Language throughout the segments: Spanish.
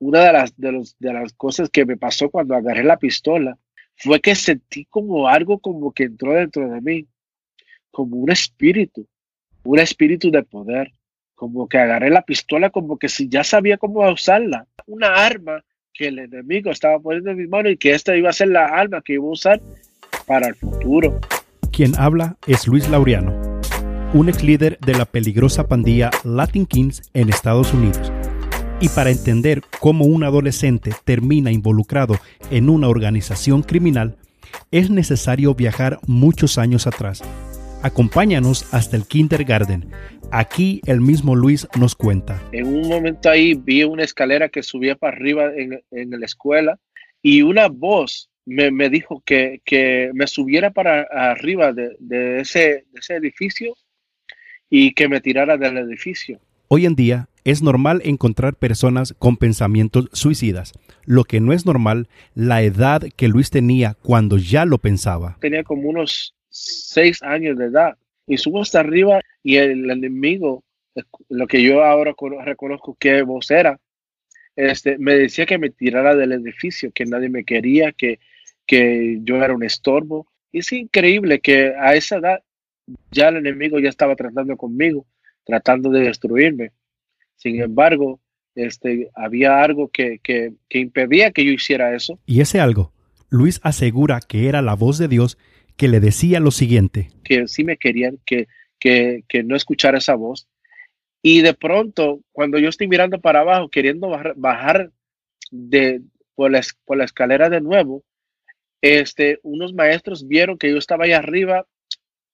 una de las, de, los, de las cosas que me pasó cuando agarré la pistola fue que sentí como algo como que entró dentro de mí, como un espíritu, un espíritu de poder, como que agarré la pistola como que si ya sabía cómo usarla, una arma que el enemigo estaba poniendo en mis manos y que esta iba a ser la arma que iba a usar para el futuro. Quien habla es Luis Laureano, un ex líder de la peligrosa pandilla Latin Kings en Estados Unidos y para entender cómo un adolescente termina involucrado en una organización criminal, es necesario viajar muchos años atrás. Acompáñanos hasta el kindergarten. Aquí el mismo Luis nos cuenta. En un momento ahí vi una escalera que subía para arriba en, la escuela y una voz me, dijo que, me subiera para arriba de, ese, de ese edificio y que me tirara del edificio. Hoy en día es normal encontrar personas con pensamientos suicidas. Lo que no es normal, la edad que Luis tenía cuando ya lo pensaba. Tenía como unos seis años de edad y subo hasta arriba y el enemigo, lo que yo ahora reconozco que vos era, este, me decía que me tirara del edificio, que nadie me quería, que, que yo era un estorbo. Es increíble que a esa edad ya el enemigo ya estaba tratando conmigo tratando de destruirme. Sin embargo, este, había algo que, que, impedía que yo hiciera eso. Y ese algo, Luis asegura que era la voz de Dios que le decía lo siguiente. Que sí me querían, que, que, que no escuchara esa voz. Y de pronto, cuando yo estoy mirando para abajo, queriendo bajar, de, por, la, por la escalera de nuevo, este, unos maestros vieron que yo estaba ahí arriba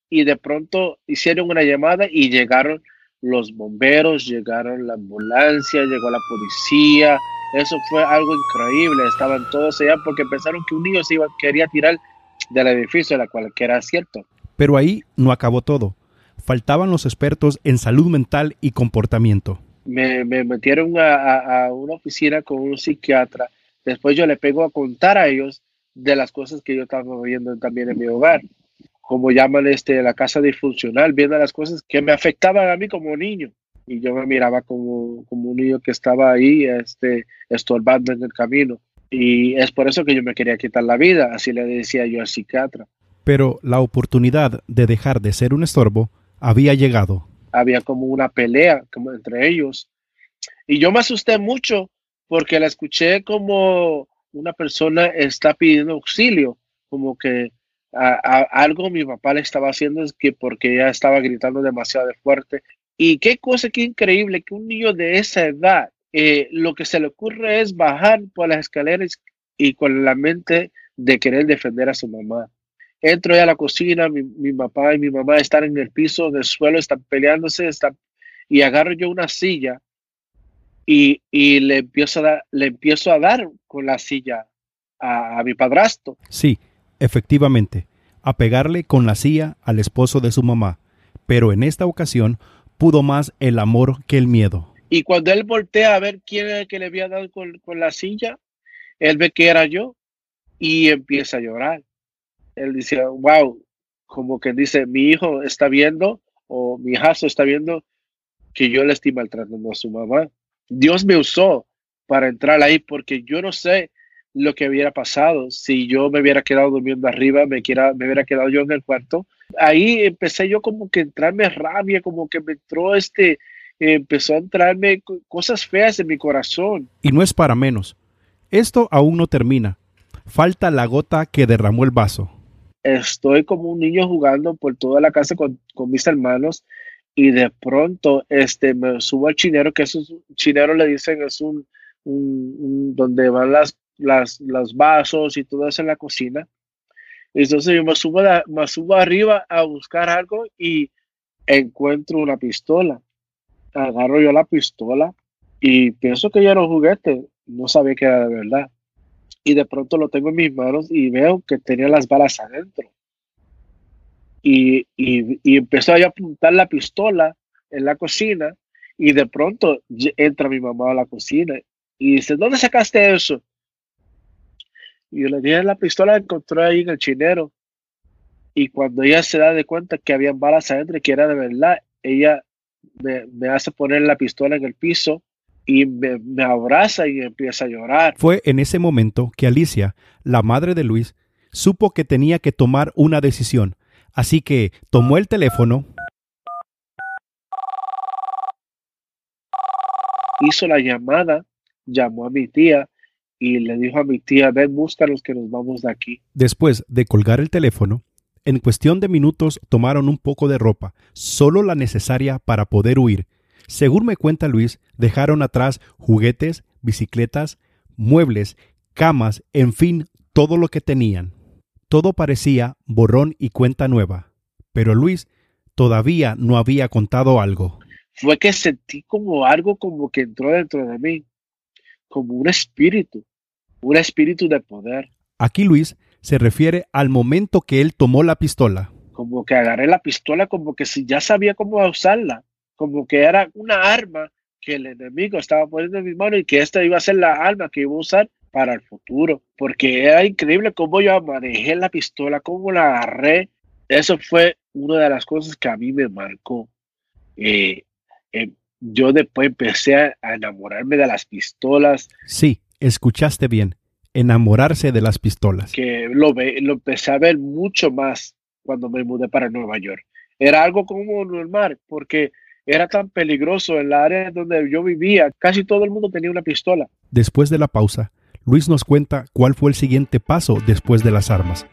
y de pronto hicieron una llamada y llegaron los bomberos, llegaron la ambulancia, llegó la policía. Eso fue algo increíble. Estaban todos allá porque pensaron que un niño se iba, quería tirar del edificio, la cual que era cierto. Pero ahí no acabó todo. Faltaban los expertos en salud mental y comportamiento. Me, metieron a, una oficina con un psiquiatra. Después yo le pego a contar a ellos de las cosas que yo estaba viendo también en mi hogar como llaman este, la casa disfuncional, viendo las cosas que me afectaban a mí como niño. Y yo me miraba como, como un niño que estaba ahí este, estorbando en el camino. Y es por eso que yo me quería quitar la vida, así le decía yo al psiquiatra. Pero la oportunidad de dejar de ser un estorbo había llegado. Había como una pelea como entre ellos. Y yo me asusté mucho porque la escuché como una persona está pidiendo auxilio, como que algo mi papá le estaba haciendo es que porque ella estaba gritando demasiado fuerte. Y qué cosa qué increíble que un niño de esa edad, eh, lo que se le ocurre es bajar por las escaleras y con la mente de querer defender a su mamá. Entro ya a la cocina, mi, papá y mi mamá están en el piso, en el suelo, están peleándose, están, y agarro yo una silla y, y le, empiezo a dar, le empiezo a dar con la silla a, a mi padrastro. Sí, efectivamente, a pegarle con la silla al esposo de su mamá, pero en esta ocasión pudo más el amor que el miedo. Y cuando él voltea a ver quién era el que le había dado con, la silla, él ve que era yo y empieza a llorar. Él dice, wow, como que dice, mi hijo está viendo o mi hijo está viendo que yo le estoy maltratando a su mamá. Dios me usó para entrar ahí porque yo no sé lo que hubiera pasado si yo me hubiera quedado durmiendo arriba, me, quiera, me hubiera quedado yo en el cuarto. Ahí empecé yo como que entrarme rabia, como que me entró este, empezó a entrarme cosas feas en mi corazón. Y no es para menos. Esto aún no termina. Falta la gota que derramó el vaso. Estoy como un niño jugando por toda la casa con, mis hermanos y de pronto este, me subo al chinero, que es un chinero le dicen es un, un donde van las las, los vasos y todo eso en la cocina. Entonces yo me subo, me subo arriba a buscar algo y encuentro una pistola. Agarro yo la pistola y pienso que ya era un juguete. No sabía que era de verdad. Y de pronto lo tengo en mis manos y veo que tenía las balas adentro. Y, y, y empezó a apuntar la pistola en la cocina y de pronto entra mi mamá a la cocina y dice, ¿dónde sacaste eso? Y yo le dije, la pistola la encontré ahí en el chinero. Y cuando ella se da de cuenta que había balas adentro y que era de verdad, ella me, hace poner la pistola en el piso y me, me, abraza y empieza a llorar. Fue en ese momento que Alicia, la madre de Luis, supo que tenía que tomar una decisión, así que tomó el teléfono, hizo la llamada, llamó a mi tía y le dijo a mi tía, ven, búscanos que nos vamos de aquí. Después de colgar el teléfono, en cuestión de minutos tomaron un poco de ropa, solo la necesaria para poder huir, según me cuenta Luis, dejaron atrás juguetes, bicicletas, muebles, camas, en fin, todo lo que tenían. Todo parecía borrón y cuenta nueva. Pero Luis todavía no había contado algo. Fue que sentí como algo como que entró dentro de mí, como un espíritu, un espíritu de poder. Aquí Luis se refiere al momento que él tomó la pistola. Como que agarré la pistola como que si ya sabía cómo usarla como que era una arma que el enemigo estaba poniendo en mi mano y que esta iba a ser la arma que iba a usar para el futuro, porque era increíble cómo yo manejé la pistola, cómo la agarré. Eso fue una de las cosas que a mí me marcó. Eh, eh, yo después empecé a, enamorarme de las pistolas. Sí, escuchaste bien, enamorarse de las pistolas. Que lo, lo empecé a ver mucho más cuando me mudé para Nueva York. Era algo como normal, porque era tan peligroso en la área donde yo vivía. Casi todo el mundo tenía una pistola. Después de la pausa, Luis nos cuenta cuál fue el siguiente paso después de las armas.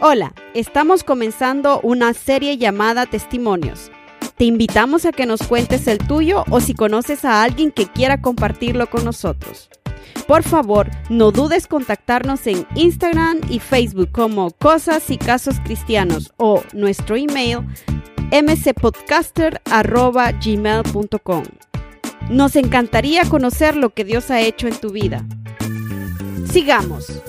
Hola, estamos comenzando una serie llamada Testimonios. Te invitamos a que nos cuentes el tuyo o si conoces a alguien que quiera compartirlo con nosotros. Por favor, no dudes contactarnos en Instagram y Facebook como Cosas y Casos Cristianos o nuestro email mcpodcaster.gmail.com. Nos encantaría conocer lo que Dios ha hecho en tu vida. Sigamos.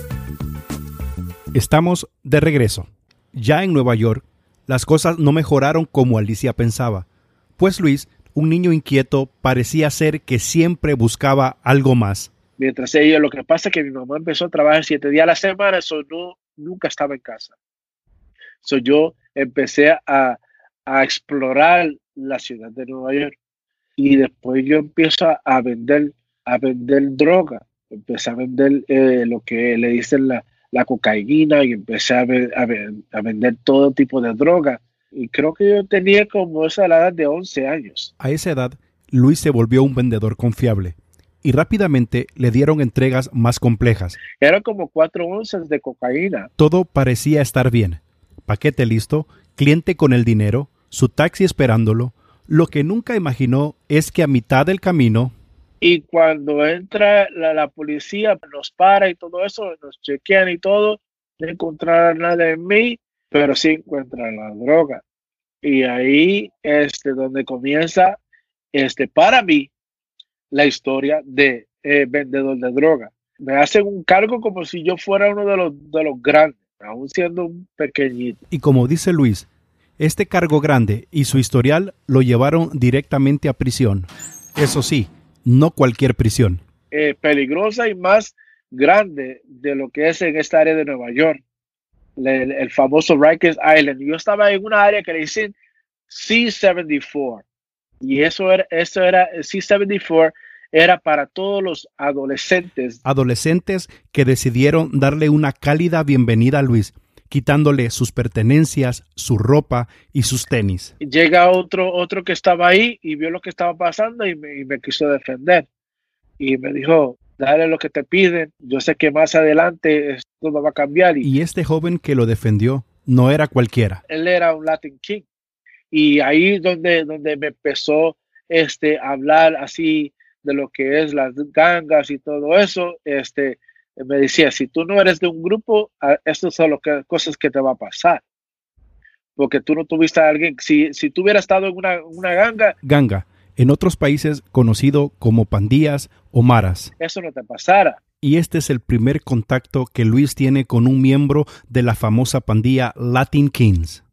Estamos de regreso. Ya en Nueva York, las cosas no mejoraron como Alicia pensaba, pues Luis, un niño inquieto, parecía ser que siempre buscaba algo más. Mientras ella, lo que pasa es que mi mamá empezó a trabajar siete días a la semana, eso no, nunca estaba en casa. So, yo empecé a, a explorar la ciudad de Nueva York. Y después yo empiezo a vender, a vender droga. Empecé a vender eh, lo que le dicen la, la cocaína y empecé a, a, vender todo tipo de droga. Y creo que yo tenía como esa edad de 11 años. A esa edad, Luis se volvió un vendedor confiable y rápidamente le dieron entregas más complejas. Eran como cuatro onzas de cocaína. Todo parecía estar bien. Paquete listo, cliente con el dinero, su taxi esperándolo, lo que nunca imaginó es que a mitad del camino... Y cuando entra la, policía, nos para y todo eso, nos chequean y todo, no encontraron nada en mí, pero sí encuentran la droga. Y ahí es este, donde comienza, este, para mí, la historia de eh, vendedor de droga. Me hacen un cargo como si yo fuera uno de los, de los grandes, aún siendo un pequeñito. Y como dice Luis, este cargo grande y su historial lo llevaron directamente a prisión. Eso sí, no cualquier prisión. Eh, peligrosa y más grande de lo que es en esta área de Nueva York, el, famoso Rikers Island. Yo estaba en una área que le dicen C74 y eso era, eso era C74 era para todos los adolescentes. Adolescentes que decidieron darle una cálida bienvenida a Luis quitándole sus pertenencias, su ropa y sus tenis. Llega otro, otro que estaba ahí y vio lo que estaba pasando y me, quiso defender. Y me dijo, dale lo que te piden, yo sé que más adelante esto va a cambiar. Y, este joven que lo defendió no era cualquiera. Él era un Latin King. Y ahí donde, donde me empezó este, a hablar así de lo que es las gangas y todo eso, este, me decía, si tú no eres de un grupo, estas son las cosas que te va a pasar. Porque tú no tuviste a alguien, si, si tú hubieras estado en una, una ganga. Ganga, en otros países conocido como pandillas o maras. Eso no te pasara. Y este es el primer contacto que Luis tiene con un miembro de la famosa pandilla Latin Kings.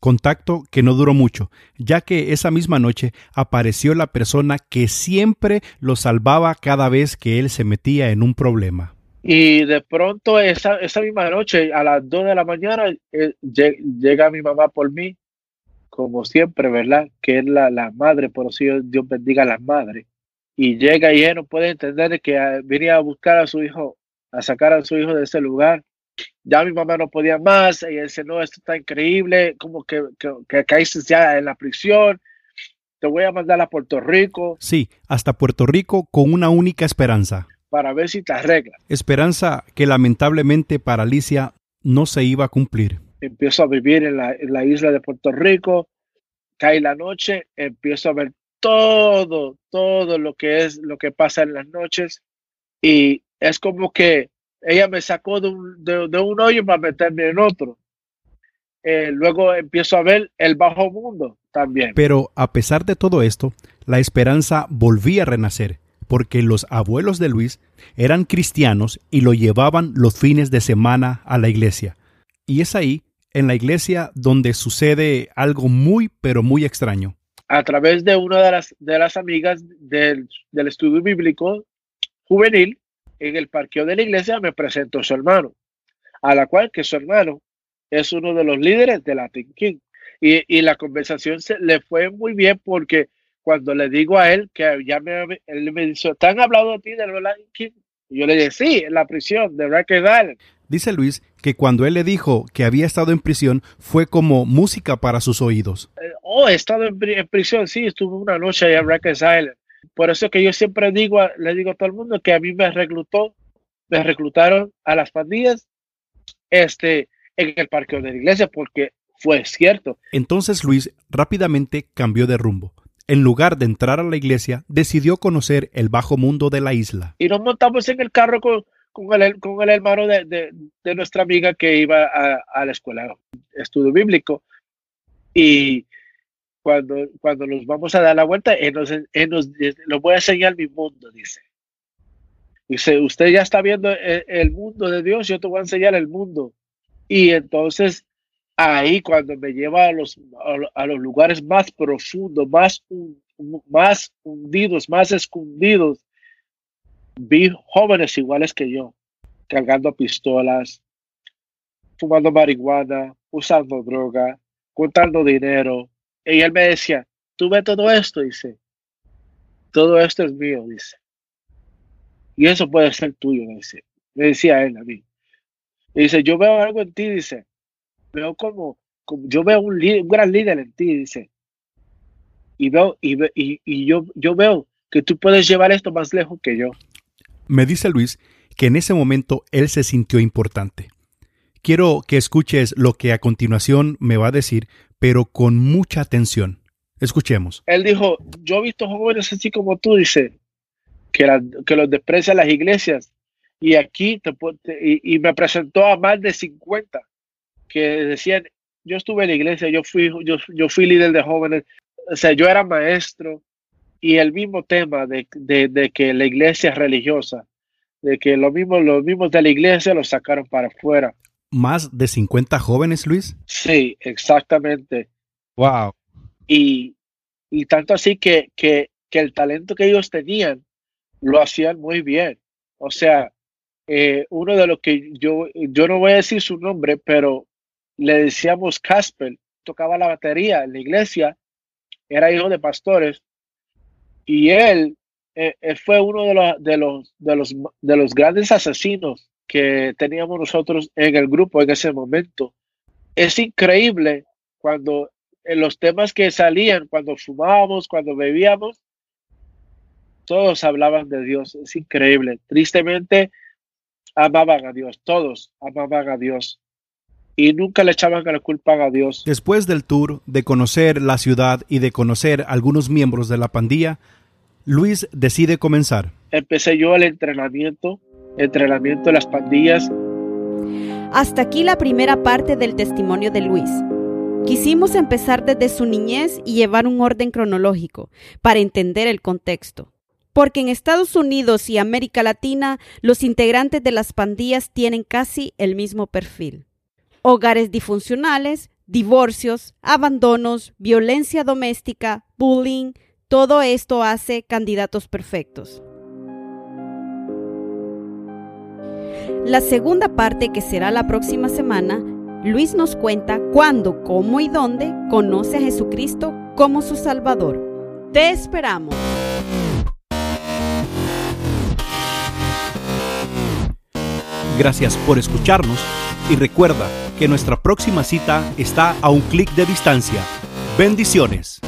Contacto que no duró mucho, ya que esa misma noche apareció la persona que siempre lo salvaba cada vez que él se metía en un problema. Y de pronto esa, esa misma noche, a las 2 de la mañana, eh, llega mi mamá por mí, como siempre, ¿verdad? Que es la, la madre, por eso Dios bendiga a las madres. y llega y él no puede entender que ah, venía a buscar a su hijo, a sacar a su hijo de ese lugar. Ya mi mamá no podía más, y él dice, no, esto está increíble, como que, que, que caíste ya en la prisión, te voy a mandar a Puerto Rico. Sí, hasta Puerto Rico con una única esperanza. Para ver si te arreglas. Esperanza que lamentablemente para Alicia no se iba a cumplir. Empiezo a vivir en la, en la isla de Puerto Rico, cae la noche, empiezo a ver todo, todo lo que es lo que pasa en las noches y es como que ella me sacó de un, de, un hoyo para meterme en otro. Eh, luego empiezo a ver el bajo mundo también. Pero a pesar de todo esto, la esperanza volvía a renacer, porque los abuelos de Luis eran cristianos y lo llevaban los fines de semana a la iglesia. Y es ahí, en la iglesia, donde sucede algo muy, pero muy extraño a través de una de las, de las amigas del, del estudio bíblico juvenil, en el parqueo de la iglesia me presentó su hermano, a la cual que su hermano es uno de los líderes de Latin King. Y, y la conversación se, le fue muy bien porque cuando le digo a él que ya me, él me dice, ¿te han hablado a ti de? Y yo le dije, sí, en la prisión de Rikers Island. Dice Luis que cuando él le dijo que había estado en prisión fue como música para sus oídos. Eh, oh, he estado en, prisión, sí, estuve una noche allá en Rikers Island. Por eso que yo siempre digo, le digo a todo el mundo que a mí me reclutó, me reclutaron a las pandillas este, en el parque de la iglesia porque fue cierto. Entonces Luis rápidamente cambió de rumbo. En lugar de entrar a la iglesia, decidió conocer el bajo mundo de la isla. Y nos montamos en el carro con, con el, con el hermano de, de, de nuestra amiga que iba a, a, la escuela estudio bíblico. Y cuando, cuando nos vamos a dar la vuelta, él nos, él nos lo voy a enseñar mi mundo, dice. Dice, usted ya está viendo el, el, mundo de Dios, yo te voy a enseñar el mundo. Y entonces ahí cuando me lleva a los, a, los lugares más profundos, más, más hundidos, más escondidos, vi jóvenes iguales que yo, cargando pistolas, fumando marihuana, usando droga, contando dinero. Y él me decía, tú ves todo esto, dice, todo esto es mío, dice. Y eso puede ser tuyo, me, dice. me decía él a mí. Y dice, yo veo algo en ti, dice. Veo como, como yo veo un, un, gran líder en ti, dice. Y veo, y, y, y yo, yo veo que tú puedes llevar esto más lejos que yo. Me dice Luis que en ese momento él se sintió importante. Quiero que escuches lo que a continuación me va a decir, pero con mucha atención. Escuchemos. Él dijo, yo he visto jóvenes así como tú, dice, que, la, que los desprecian las iglesias. Y aquí, te, y, y, me presentó a más de 50 que decían, yo estuve en la iglesia, yo fui, yo, yo fui líder de jóvenes, o sea, yo era maestro, y el mismo tema de, de, de, que la iglesia es religiosa, de que lo mismo, los mismos de la iglesia los sacaron para afuera. ¿Más de 50 jóvenes, Luis? Sí, exactamente. Wow. Y, y tanto así que, que, que, el talento que ellos tenían lo hacían muy bien. O sea, eh, uno de los que yo, yo no voy a decir su nombre, pero le decíamos Casper, tocaba la batería en la iglesia, era hijo de pastores y él, él fue uno de, los, de los grandes asesinos que teníamos nosotros en el grupo en ese momento. Es increíble cuando en los temas que salían, cuando fumábamos, cuando bebíamos, todos hablaban de Dios. Es increíble. Tristemente, amaban a Dios. Todos amaban a Dios. Y nunca le echaban la culpa a Dios. Después del tour, de conocer la ciudad y de conocer algunos miembros de la pandilla, Luis decide comenzar. Empecé yo el entrenamiento, entrenamiento de las pandillas. Hasta aquí la primera parte del testimonio de Luis. Quisimos empezar desde su niñez y llevar un orden cronológico para entender el contexto. Porque en Estados Unidos y América Latina los integrantes de las pandillas tienen casi el mismo perfil hogares disfuncionales, divorcios, abandonos, violencia doméstica, bullying, todo esto hace candidatos perfectos. La segunda parte, que será la próxima semana, Luis nos cuenta cuándo, cómo y dónde conoce a Jesucristo como su Salvador. Te esperamos. Gracias por escucharnos y recuerda que nuestra próxima cita está a un clic de distancia. Bendiciones.